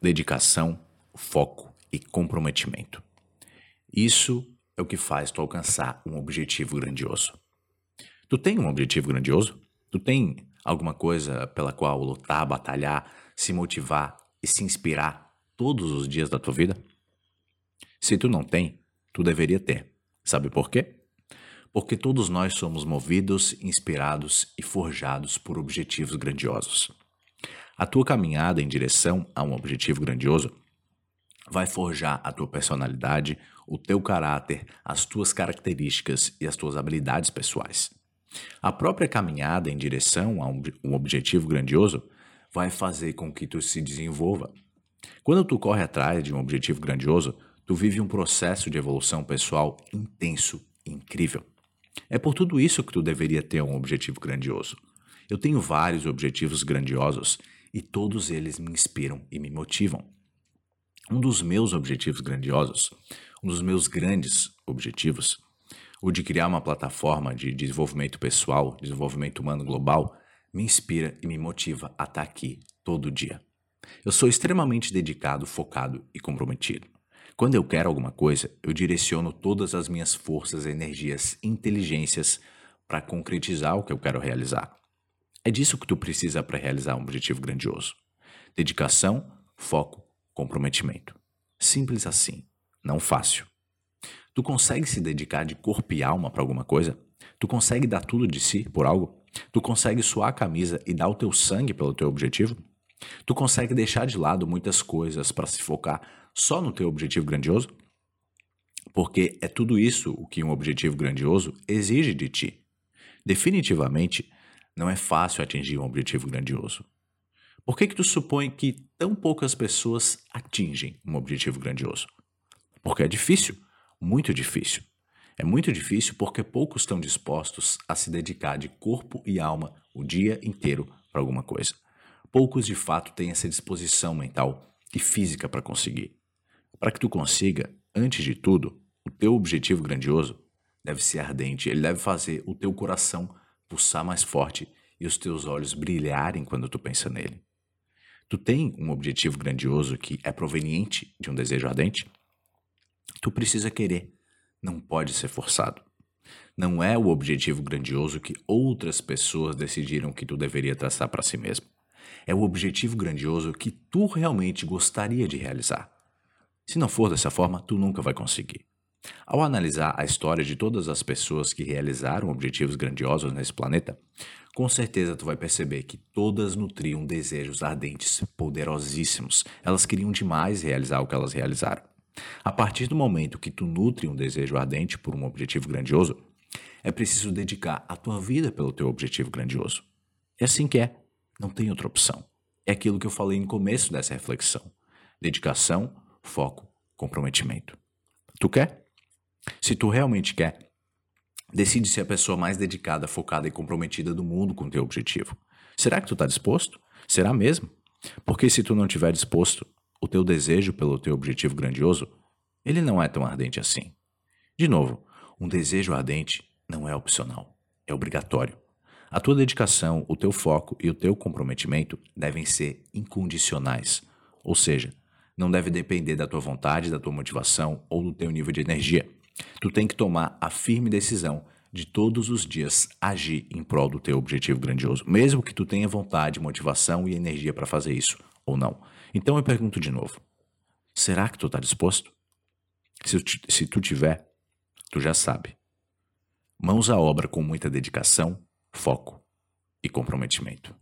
dedicação, foco e comprometimento. Isso é o que faz tu alcançar um objetivo grandioso. Tu tem um objetivo grandioso? Tu tem alguma coisa pela qual lutar, batalhar, se motivar e se inspirar todos os dias da tua vida? Se tu não tem, tu deveria ter. Sabe por quê? Porque todos nós somos movidos, inspirados e forjados por objetivos grandiosos. A tua caminhada em direção a um objetivo grandioso vai forjar a tua personalidade, o teu caráter, as tuas características e as tuas habilidades pessoais. A própria caminhada em direção a um, objetivo grandioso vai fazer com que tu se desenvolva. Quando tu corre atrás de um objetivo grandioso, tu vive um processo de evolução pessoal intenso e incrível. É por tudo isso que tu deveria ter um objetivo grandioso. Eu tenho vários objetivos grandiosos e todos eles me inspiram e me motivam. Um dos meus objetivos grandiosos, um dos meus grandes objetivos, o de criar uma plataforma de desenvolvimento pessoal, desenvolvimento humano global, me inspira e me motiva a estar aqui todo dia. Eu sou extremamente dedicado, focado e comprometido. Quando eu quero alguma coisa, eu direciono todas as minhas forças, energias, inteligências para concretizar o que eu quero realizar. É disso que tu precisa para realizar um objetivo grandioso. Dedicação, foco, comprometimento. Simples assim, não fácil. Tu consegue se dedicar de corpo e alma para alguma coisa? Tu consegue dar tudo de si por algo? Tu consegue suar a camisa e dar o teu sangue pelo teu objetivo? Tu consegue deixar de lado muitas coisas para se focar só no teu objetivo grandioso? Porque é tudo isso o que um objetivo grandioso exige de ti. Definitivamente, não é fácil atingir um objetivo grandioso. Por que, que tu supõe que tão poucas pessoas atingem um objetivo grandioso? Porque é difícil, muito difícil. É muito difícil porque poucos estão dispostos a se dedicar de corpo e alma o dia inteiro para alguma coisa. Poucos de fato têm essa disposição mental e física para conseguir. Para que tu consiga, antes de tudo, o teu objetivo grandioso deve ser ardente, ele deve fazer o teu coração pulsar mais forte e os teus olhos brilharem quando tu pensa nele. Tu tem um objetivo grandioso que é proveniente de um desejo ardente? Tu precisa querer, não pode ser forçado. Não é o objetivo grandioso que outras pessoas decidiram que tu deveria traçar para si mesmo. É o objetivo grandioso que tu realmente gostaria de realizar. Se não for dessa forma, tu nunca vai conseguir. Ao analisar a história de todas as pessoas que realizaram objetivos grandiosos nesse planeta, com certeza tu vai perceber que todas nutriam desejos ardentes, poderosíssimos. Elas queriam demais realizar o que elas realizaram. A partir do momento que tu nutre um desejo ardente por um objetivo grandioso, é preciso dedicar a tua vida pelo teu objetivo grandioso. É assim que é, não tem outra opção. É aquilo que eu falei no começo dessa reflexão: dedicação, foco, comprometimento. Tu quer? Se tu realmente quer, decide ser a pessoa mais dedicada, focada e comprometida do mundo com o teu objetivo. Será que tu está disposto? Será mesmo? Porque se tu não estiver disposto, o teu desejo pelo teu objetivo grandioso, ele não é tão ardente assim. De novo, um desejo ardente não é opcional, é obrigatório. A tua dedicação, o teu foco e o teu comprometimento devem ser incondicionais, ou seja, não deve depender da tua vontade, da tua motivação ou do teu nível de energia. Tu tem que tomar a firme decisão de todos os dias agir em prol do teu objetivo grandioso, mesmo que tu tenha vontade, motivação e energia para fazer isso ou não. Então eu pergunto de novo: será que tu está disposto? Se, se tu tiver, tu já sabe. Mãos à obra com muita dedicação, foco e comprometimento.